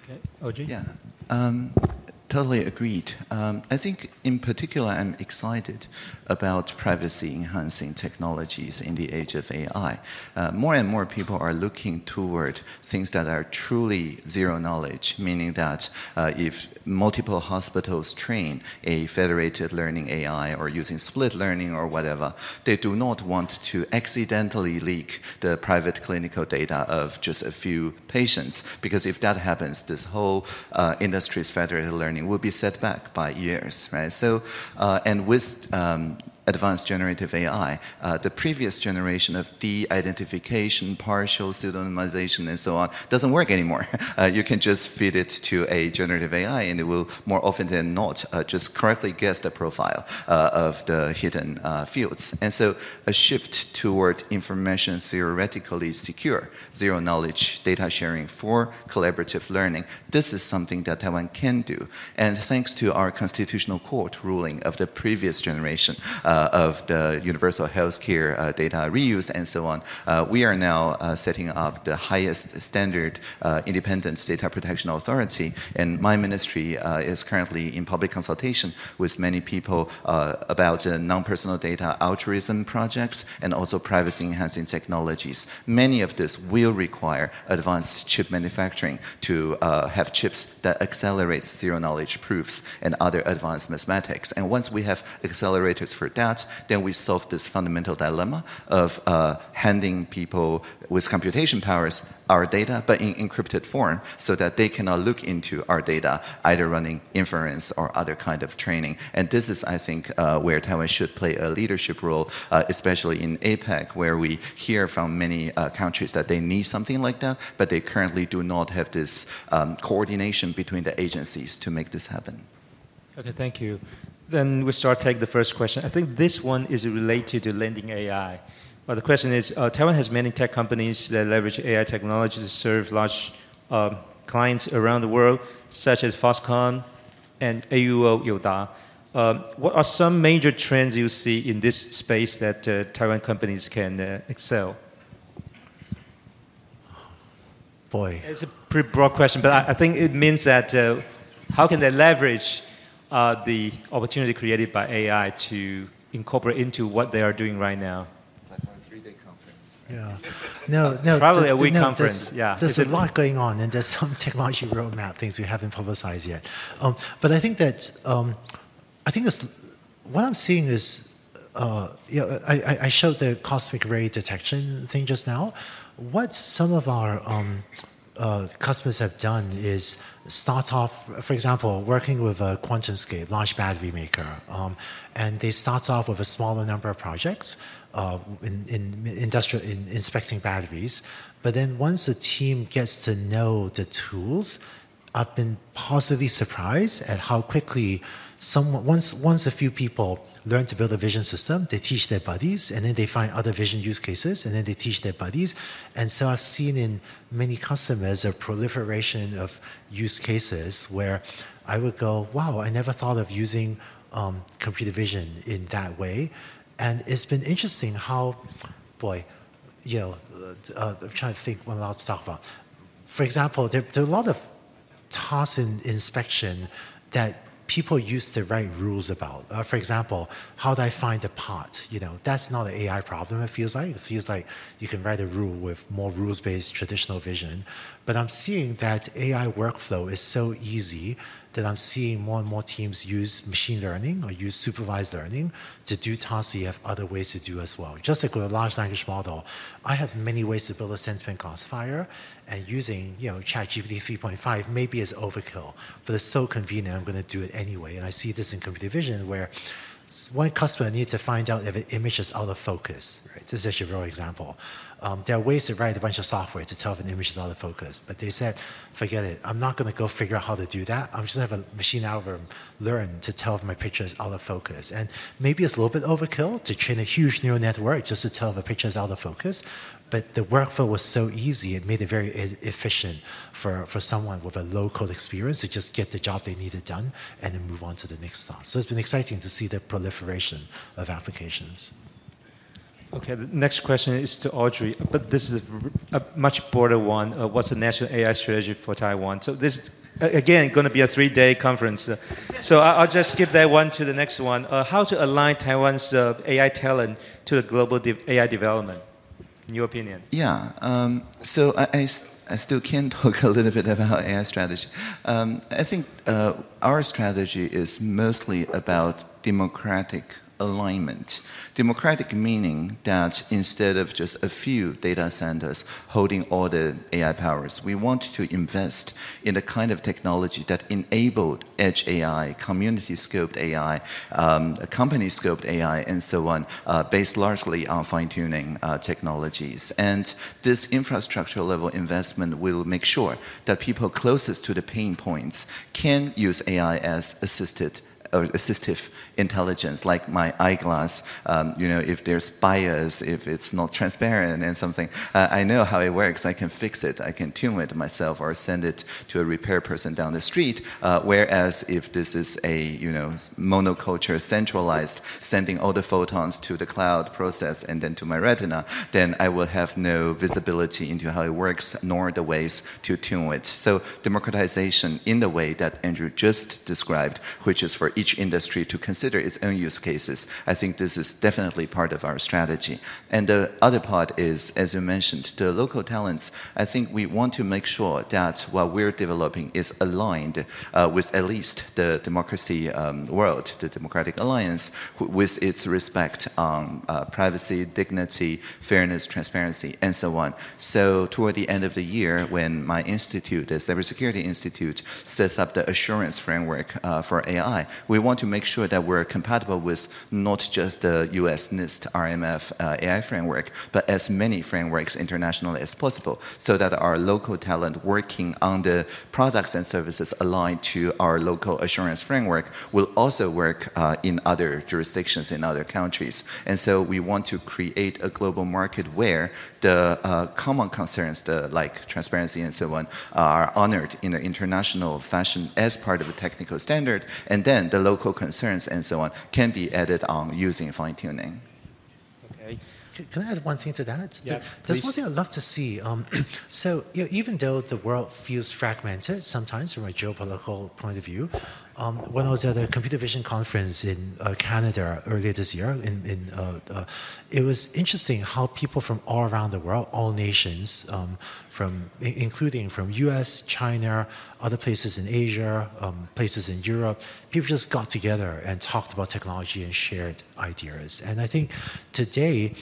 Okay, OG? Yeah. Um, totally agreed. Um, I think, in particular, I'm excited about privacy enhancing technologies in the age of AI. Uh, more and more people are looking toward things that are truly zero knowledge, meaning that uh, if multiple hospitals train a federated learning AI or using split learning or whatever, they do not want to accidentally leak the private clinical data of just a few patients, because if that happens, this whole uh, industry's federated learning will be set back by years, right? So, uh, and with um, advanced generative AI. Uh, the previous generation of de-identification, partial pseudonymization, and so on doesn't work anymore. Uh, you can just feed it to a generative AI, and it will more often than not uh, just correctly guess the profile uh, of the hidden uh, fields. And so, a shift toward information theoretically secure, zero knowledge data sharing for collaborative learning. This is something that Taiwan can do, and thanks to our constitutional court ruling of the previous generation. Uh, uh, of the universal healthcare uh, data reuse and so on, uh, we are now setting up the highest standard independent data protection authority. And my ministry is currently in public consultation with many people about non-personal data altruism projects and also privacy enhancing technologies. Many of this will require advanced chip manufacturing to uh, have chips that accelerates zero knowledge proofs and other advanced mathematics. And once we have accelerators for that, that, then we solve this fundamental dilemma of uh, handing people with computation powers our data, but in encrypted form, so that they cannot look into our data, either running inference or other kind of training. And this is, I think, uh, where Taiwan should play a leadership role, uh, especially in APEC, where we hear from many uh, countries that they need something like that, but they currently do not have this um, coordination between the agencies to make this happen. Okay, thank you. Then we start take the first question. I think this one is related to Landing AI. Well, the question is, uh, Taiwan has many tech companies that leverage AI technology to serve large uh, clients around the world, such as Foxconn and AUO Youdao. Uh, what are some major trends you see in this space that uh, Taiwan companies can uh, excel? Boy. It's a pretty broad question, but I, I think it means that uh, how can they leverage uh, the opportunity created by AI to incorporate into what they are doing right now? Yeah. No, no. Probably a week no, conference. There's, yeah. There's a lot going on, and there's some technology roadmap things we haven't publicized yet. Um, but I think that um, I think it's, what I'm seeing is, uh, you know, I, I showed the cosmic ray detection thing just now. What some of our um, uh, customers have done is start off, for example, working with a QuantumScape, large battery maker, um, and they start off with a smaller number of projects uh, in, in industrial in inspecting batteries. But then once the team gets to know the tools, I've been positively surprised at how quickly someone once once a few people learn to build a vision system, they teach their buddies, and then they find other vision use cases, and then they teach their buddies. And so I've seen in many customers a proliferation of use cases where I would go, wow, I never thought of using um, computer vision in that way. And it's been interesting how, boy, you know, uh, I'm trying to think what else to talk about. For example, there, there are a lot of tasks in inspection that people used to write rules about. Uh, for example, how do I find a pot? You know, that's not an AI problem. It feels like it feels like you can write a rule with more rules-based traditional vision. But I'm seeing that AI workflow is so easy that I'm seeing more and more teams use machine learning or use supervised learning to do tasks you have other ways to do as well. Just like with a large language model, I have many ways to build a sentiment classifier, and using you know ChatGPT 3.5 maybe is overkill, but it's so convenient. I'm going to do it anyway, and I see this in computer vision where one customer needs to find out if an image is out of focus. Right? This is actually a real example. Um, there are ways to write a bunch of software to tell if an image is out of focus, but they said, forget it. I'm not going to go figure out how to do that. I'm just going to have a machine algorithm learn to tell if my picture is out of focus. And maybe it's a little bit overkill to train a huge neural network just to tell if a picture is out of focus, but the workflow was so easy, it made it very efficient for, for someone with a low code experience to just get the job they needed done and then move on to the next task. So it's been exciting to see the proliferation of applications. Okay, the next question is to Audrey, but this is a, a much broader one. Uh, what's the national AI strategy for Taiwan? So this is, again, going to be a three-day conference. Uh, so I, will just skip that one to the next one. Uh, how to align Taiwan's uh, AI talent to the global de AI development, in your opinion? Yeah, um, so I, I, I, still can talk a little bit about AI strategy. Um, I think uh, our strategy is mostly about democratic alignment. Democratic meaning that instead of just a few data centers holding all the AI powers, we want to invest in the kind of technology that enabled edge AI, community scoped AI, um, company scoped AI, and so on, uh, based largely on fine tuning uh, technologies. And this infrastructure level investment will make sure that people closest to the pain points can use AI as assisted assistive intelligence, like my eyeglass. Um, you know, if there's bias, if it's not transparent and something, uh, I know how it works. I can fix it. I can tune it myself or send it to a repair person down the street. Uh, whereas if this is a you know monoculture centralized, sending all the photons to the cloud process and then to my retina, then I will have no visibility into how it works nor the ways to tune it. So democratization in the way that Andrew just described, which is for each each industry to consider its own use cases. I think this is definitely part of our strategy. And the other part is, as you mentioned, the local talents. I think we want to make sure that what we're developing is aligned uh, with at least the democracy um, world, the Democratic Alliance, with its respect on uh, privacy, dignity, fairness, transparency, and so on. So toward the end of the year, when my institute, the Cybersecurity Institute, sets up the assurance framework uh, for AI, we want to make sure that we're compatible with not just the US NIST RMF uh, AI framework, but as many frameworks internationally as possible, so that our local talent working on the products and services aligned to our local assurance framework will also work uh, in other jurisdictions in other countries. And so we want to create a global market where the uh, common concerns, the like transparency and so on, are honored in an international fashion as part of a technical standard, and then the local concerns and so on can be added on using fine tuning. Okay. Can I add one thing to that? Yeah, There's one thing I'd love to see. Um, so, you know, even though the world feels fragmented sometimes from a geopolitical point of view, um, when I was at a computer vision conference in uh, Canada earlier this year, in, in uh, uh, it was interesting how people from all around the world, all nations, um, from including from U.S., China, other places in Asia, um, places in Europe, people just got together and talked about technology and shared ideas. And I think today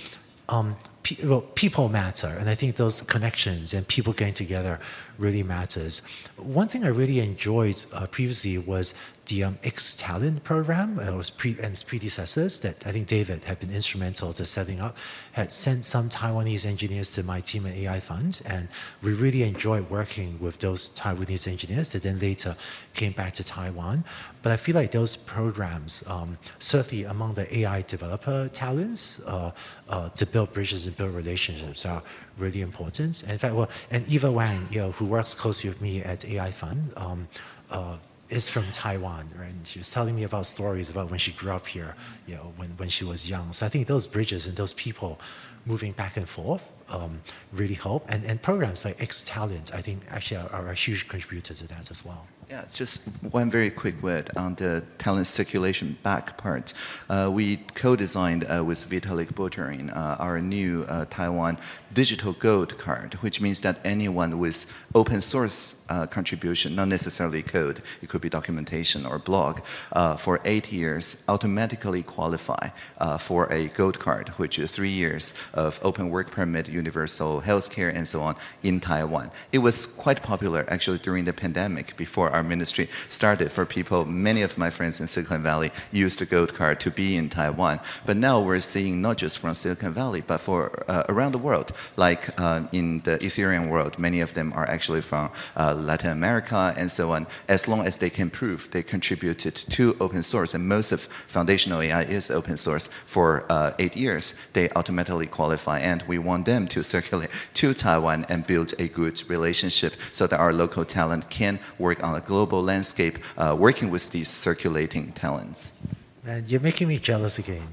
um, pe well, people matter, and I think those connections and people getting together really matters. One thing I really enjoyed uh, previously was the um, X Talent program. Uh, was pre- and its predecessors that I think David had been instrumental to setting up. Had sent some Taiwanese engineers to my team at AI Fund, and we really enjoyed working with those Taiwanese engineers that then later came back to Taiwan. But I feel like those programs, um, certainly among the AI developer talents, uh, uh, to build bridges and build relationships, are really important. And in fact, well, and Eva Wang, you know, who works closely with me at AI Fund. Um, uh, is from Taiwan, right? And she was telling me about stories about when she grew up here, you know, when, when she was young. So I think those bridges and those people moving back and forth um, really help. And, and programs like X Talent, I think, actually are, are a huge contributor to that as well. Yeah, just one very quick word on the talent circulation back part. Uh, we co-designed uh, with Vitalik Buterin uh, our new uh, Taiwan digital gold card, which means that anyone with open source uh, contribution, not necessarily code, it could be documentation or blog, uh, for eight years automatically qualify for a gold card, which is three years of open work permit, universal health care, and so on in Taiwan. It was quite popular actually during the pandemic before our ministry started for people. Many of my friends in Silicon Valley used the gold card to be in Taiwan. But now we're seeing not just from Silicon Valley, but for uh, around the world, like uh, in the Ethereum world, many of them are actually from uh, Latin America and so on. As long as they can prove they contributed to open source, and most of foundational AI is open source for uh, eight years, they automatically qualify. And we want them to circulate to Taiwan and build a good relationship so that our local talent can work on a global landscape uh, working with these circulating talents. Man, you're making me jealous again.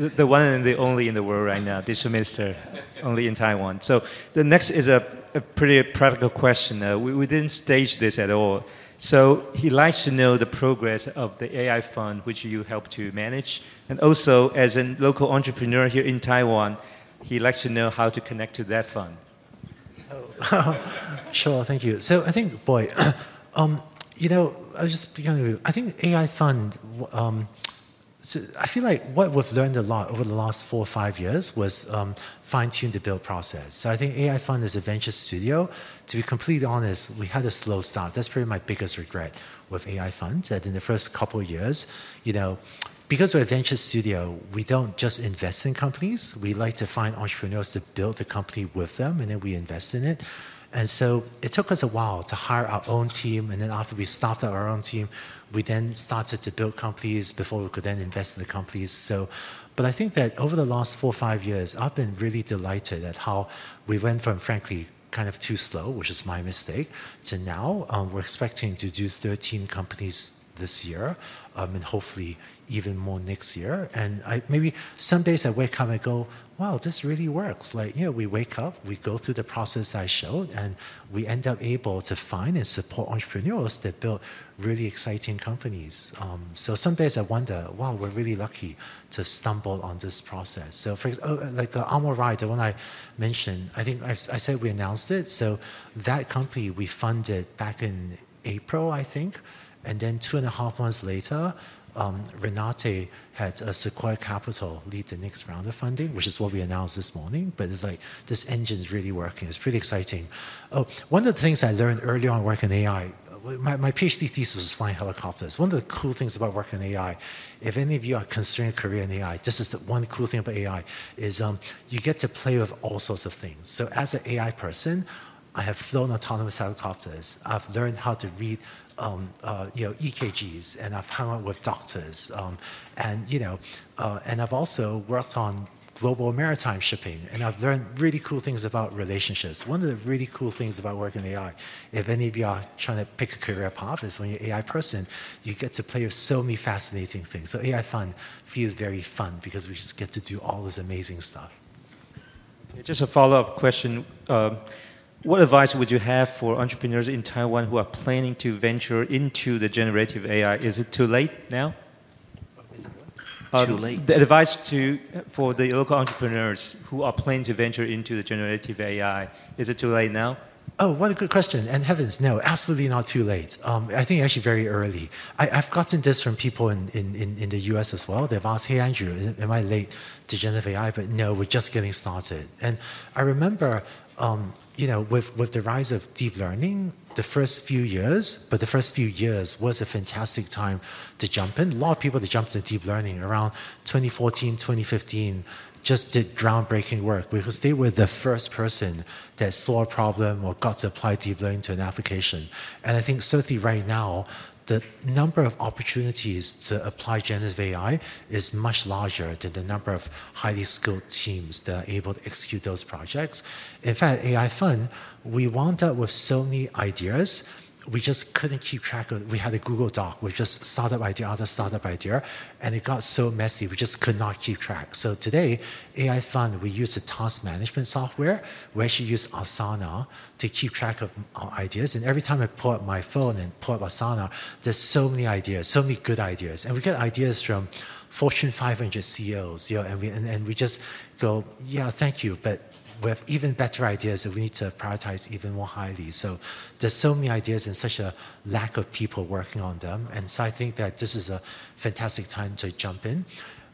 the, the one and the only in the world right now, digital minister, only in Taiwan. So the next is a, a pretty practical question. Uh, we, we didn't stage this at all. So he likes to know the progress of the AI fund, which you help to manage. And also, as a local entrepreneur here in Taiwan, he likes to know how to connect to that fund. Sure, thank you. So I think, boy, um, you know, I was just beginning I think AI fund, um, so I feel like what we've learned a lot over the last four or five years was um, fine-tune the build process. So I think AI Fund is a venture studio. To be completely honest, we had a slow start. That's probably my biggest regret with AI Fund. That in the first couple of years, you know, because we're a venture studio, we don't just invest in companies. We like to find entrepreneurs to build the company with them, and then we invest in it. And so it took us a while to hire our own team. And then after we started our own team, we then started to build companies before we could then invest in the companies. So, but I think that over the last four or five years, I've been really delighted at how we went from, frankly, kind of too slow, which is my mistake, to now um, we're expecting to do 13 companies this year um, and hopefully even more next year. And I, maybe some days I wake up and go, wow, this really works. Like, you know, we wake up, we go through the process I showed, and we end up able to find and support entrepreneurs that build really exciting companies. Um, so some days I wonder, wow, we're really lucky to stumble on this process. So for oh, like the Amorai, the one I mentioned, I think I, I said we announced it. So that company we funded back in April, I think. And then two and a half months later, um, Renate had uh, Sequoia Capital lead the next round of funding, which is what we announced this morning. But it's like this engine is really working. It's pretty exciting. Oh, one of the things I learned early on working in AI, my, my PhD thesis was flying helicopters. One of the cool things about working in AI, if any of you are considering a career in AI, this is the one cool thing about AI, is um, you get to play with all sorts of things. So as an AI person, I have flown autonomous helicopters. I've learned how to read um, uh, you know, EKGs, and I've hung out with doctors, um, and you know, uh, and I've also worked on global maritime shipping, and I've learned really cool things about relationships. One of the really cool things about working in AI, if any of you are trying to pick a career path, is when you're an AI person, you get to play with so many fascinating things. So AI Fund feels very fun because we just get to do all this amazing stuff. Just a follow-up question. Uh, what advice would you have for entrepreneurs in Taiwan who are planning to venture into the generative AI? Is it too late now? Um, too late. The advice to for the local entrepreneurs who are planning to venture into the generative AI is it too late now? Oh, what a good question. And heavens, no, absolutely not too late. Um, I think actually very early. I, have gotten this from people in, in, in, in, the US as well. They've asked, hey, Andrew, am I late generative AI? But no, we're just getting started. And I remember um, you know, with, with the rise of deep learning, the first few years, but the first few years was a fantastic time to jump in. A lot of people that jumped into deep learning around 2014, 2015 just did groundbreaking work because they were the first person that saw a problem or got to apply deep learning to an application. And I think certainly right now, the number of opportunities to apply generative AI is much larger than the number of highly skilled teams that are able to execute those projects. In fact, AI Fund, we wound up with so many ideas we just couldn't keep track of. We had a Google Doc with just startup idea, other startup idea, and it got so messy. We just could not keep track. So today, AI Fund, we use a task management software. We actually use Asana to keep track of our ideas. And every time I pull up my phone and pull up Asana, there's so many ideas, so many good ideas, and we get ideas from Fortune 500 CEOs, you know, and we and, and we just go, yeah, thank you, but we have even better ideas that we need to prioritize even more highly. So there's so many ideas and such a lack of people working on them. And so I think that this is a fantastic time to jump in.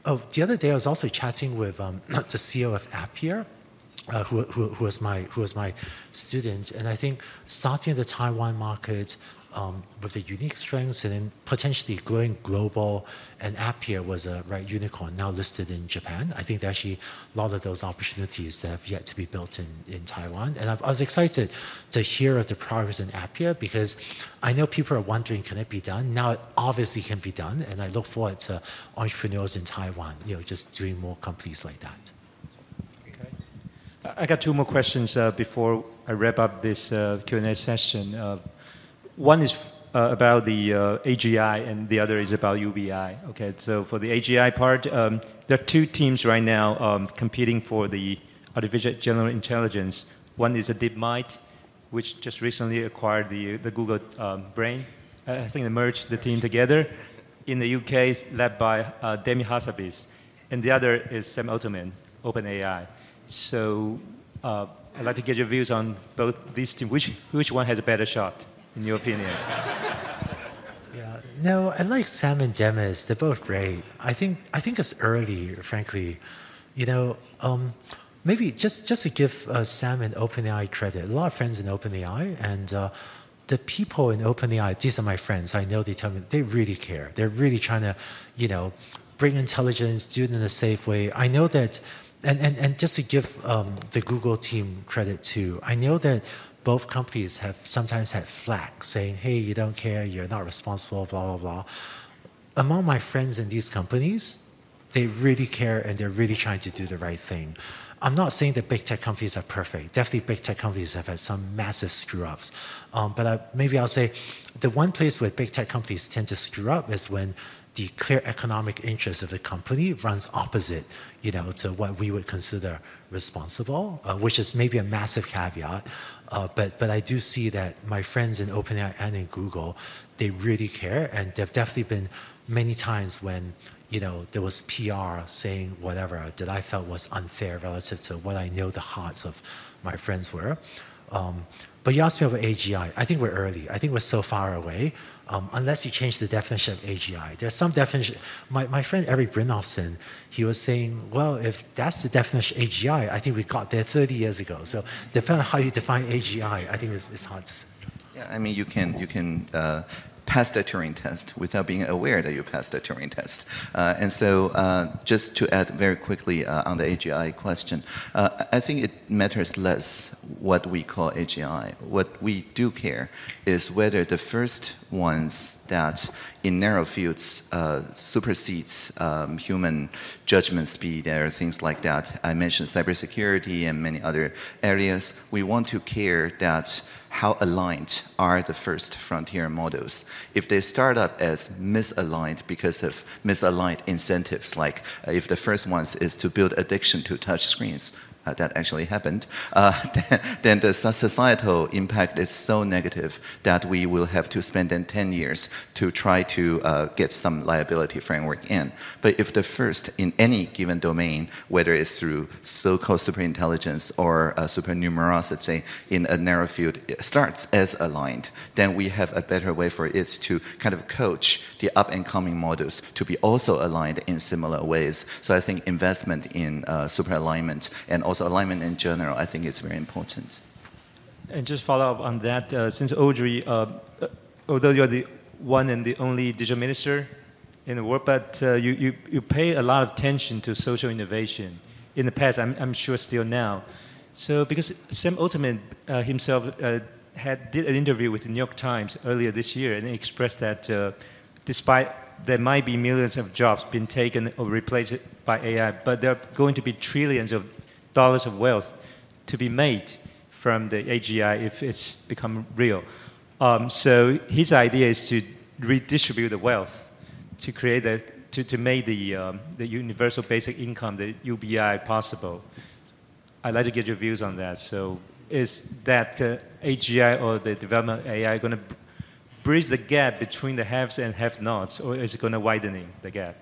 Oh, the other day I was also chatting with um, the CEO of Appier, uh, who, who, who, was my, who was my student. And I think starting the Taiwan market, with the unique strengths and then potentially growing global. And Appier was a right unicorn now listed in Japan. I think there actually a lot of those opportunities that have yet to be built in, Taiwan. And I, was excited to hear of the progress in Appier because I know people are wondering, can it be done? Now it obviously can be done. And I look forward to entrepreneurs in Taiwan, you know, just doing more companies like that. Okay. I got two more questions uh, before I wrap up this uh, Q&A session. One is uh, about the uh, AGI and the other is about UBI. Okay, so for the AGI part, um, there are two teams right now um, competing for the artificial general intelligence. One is a DeepMind, which just recently acquired the, the Google um, Brain. I think they merged the team together. In the UK, led by uh, Demis Hassabis. And the other is Sam Altman, OpenAI. So uh, I'd like to get your views on both these teams. Which, which one has a better shot? In your opinion? yeah, no, I like Sam and Demis. They're both great. I think I think it's early, frankly. You know, um, maybe just just to give uh, Sam and OpenAI credit. A lot of friends in OpenAI, and uh, the people in OpenAI. These are my friends. I know they tell me they really care. They're really trying to, you know, bring intelligence, do it in a safe way. I know that. And, and, and just to give um, the Google team credit too, I know that both companies have sometimes had flack saying, hey, you don't care, you're not responsible, blah, blah, blah. Among my friends in these companies, they really care and they're really trying to do the right thing. I'm not saying that big tech companies are perfect. Definitely, big tech companies have had some massive screw ups. Um, but I, maybe I'll say the one place where big tech companies tend to screw up is when the clear economic interest of the company runs opposite, you know, to what we would consider responsible, uh, which is maybe a massive caveat. Uh, but, but I do see that my friends in OpenAI and in Google, they really care. And there have definitely been many times when, you know, there was PR saying whatever that I felt was unfair relative to what I know the hearts of my friends were. Um, but you asked me about AGI. I think we're early. I think we're so far away um, unless you change the definition of AGI. There's some definition. My, my friend Eric Brynjolfsson, he was saying, well, if that's the definition of AGI, I think we got there 30 years ago. So depending on how you define AGI, I think it's, it's hard to say. Yeah, I mean, you can you can uh, pass the Turing test without being aware that you passed the Turing test. Uh, and so, uh, just to add very quickly uh, on the AGI question, uh, I think it matters less what we call AGI. What we do care is whether the first ones that in narrow fields uh, supersedes um, human judgment speed or things like that. I mentioned cybersecurity and many other areas. We want to care that how aligned are the first frontier models. If they start up as misaligned because of misaligned incentives, like uh, if the first ones is to build addiction to touch screens, uh, that actually happened, uh, then, then, the societal impact is so negative that we will have to spend then 10 years to try to uh, get some liability framework in. But if the first in any given domain, whether it's through so-called superintelligence or supernumerosity in a narrow field, starts as aligned, then we have a better way for it to kind of coach the up and coming models to be also aligned in similar ways. So I think investment in uh, super alignment and also also alignment in general, I think it's very important. And just follow up on that, uh, since Audrey, uh, uh, although you're the one and the only digital minister in the world, but uh, you, you, you pay a lot of attention to social innovation. In the past, I'm, I'm sure still now. So because Sam Altman uh, himself uh, had did an interview with the New York Times earlier this year, and expressed that despite there might be millions of jobs being taken or replaced by AI, but there are going to be trillions of dollars of wealth to be made from the AGI if it's become real. Um, so his idea is to redistribute the wealth to create a, to, to make the, um, the universal basic income, the UBI, possible. I'd like to get your views on that. So is that uh, AGI or the development AI going to bridge the gap between the haves and have-nots, or is it going to widening the gap?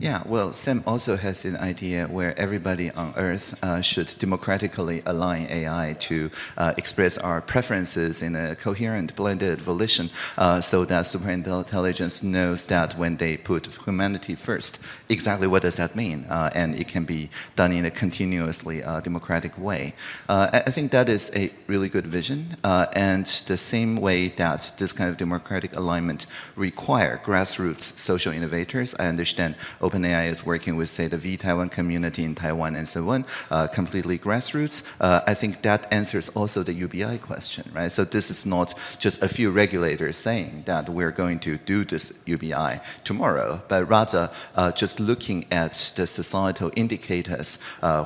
Yeah, well, Sam also has an idea where everybody on Earth uh, should democratically align AI to uh, express our preferences in a coherent, blended volition uh, so that superintelligence knows that when they put humanity first, exactly what does that mean? Uh, and it can be done in a continuously uh, democratic way. Uh, I think that is a really good vision. and the same way that this kind of democratic alignment require grassroots social innovators, I understand OpenAI is working with, say, the vTaiwan community in Taiwan and so on, uh, completely grassroots. Uh, I think that answers also the UBI question, right? So this is not just a few regulators saying that we're going to do this UBI tomorrow, but rather uh, just looking at the societal indicators,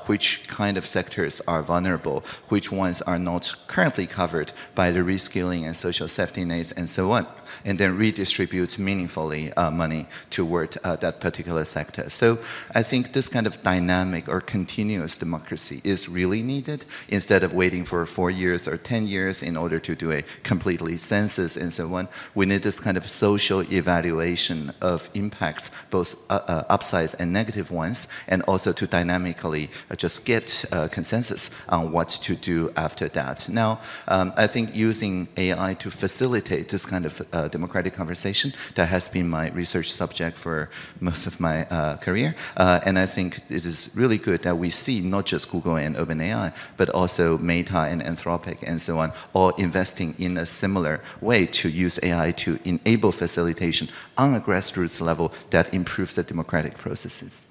which kind of sectors are vulnerable, which ones are not currently covered by the reskilling and social safety nets and so on, and then redistribute meaningfully uh, money toward uh, that particular sector. So I think this kind of dynamic or continuous democracy is really needed instead of waiting for four years or 10 years in order to do a completely census and so on. We need this kind of social evaluation of impacts, both uh, uh, upsides and negative ones, and also to dynamically uh, just get uh, consensus on what to do after that. Now, um, I think using AI to facilitate this kind of uh, democratic conversation, that has been my research subject for most of my uh, career. Uh, and I think it is really good that we see not just Google and OpenAI, but also Meta and Anthropic and so on, all investing in a similar way to use AI to enable facilitation on a grassroots level that improves the democratic processes.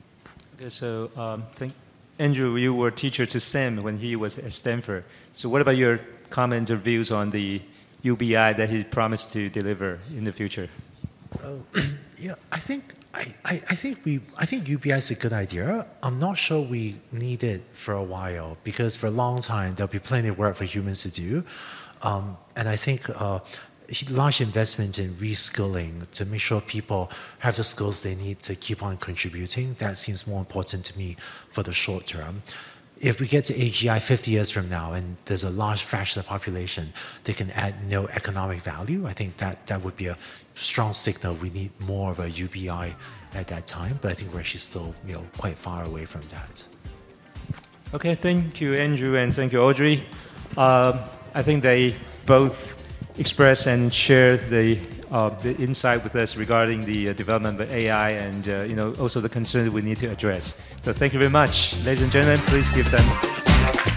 Okay, so um, thank, Andrew, you were teacher to Sam when he was at Stanford. So what about your comments or views on the UBI that he promised to deliver in the future? Oh, yeah, I think I, I, think we I think UBI is a good idea. I'm not sure we need it for a while because for a long time there'll be plenty of work for humans to do, um, and I think uh, large investment in reskilling to make sure people have the skills they need to keep on contributing. That seems more important to me for the short term if we get to AGI 50 years from now and there's a large fraction of the population that can add no economic value, I think that, that would be a strong signal we need more of a UBI at that time. But I think we're actually still you know, quite far away from that. Okay, thank you, Andrew, and thank you, Audrey. Uh, I think they both express and share the uh, the insight with us regarding the uh, development of AI and uh, you know also the concerns we need to address. So thank you very much, ladies and gentlemen. Please give them.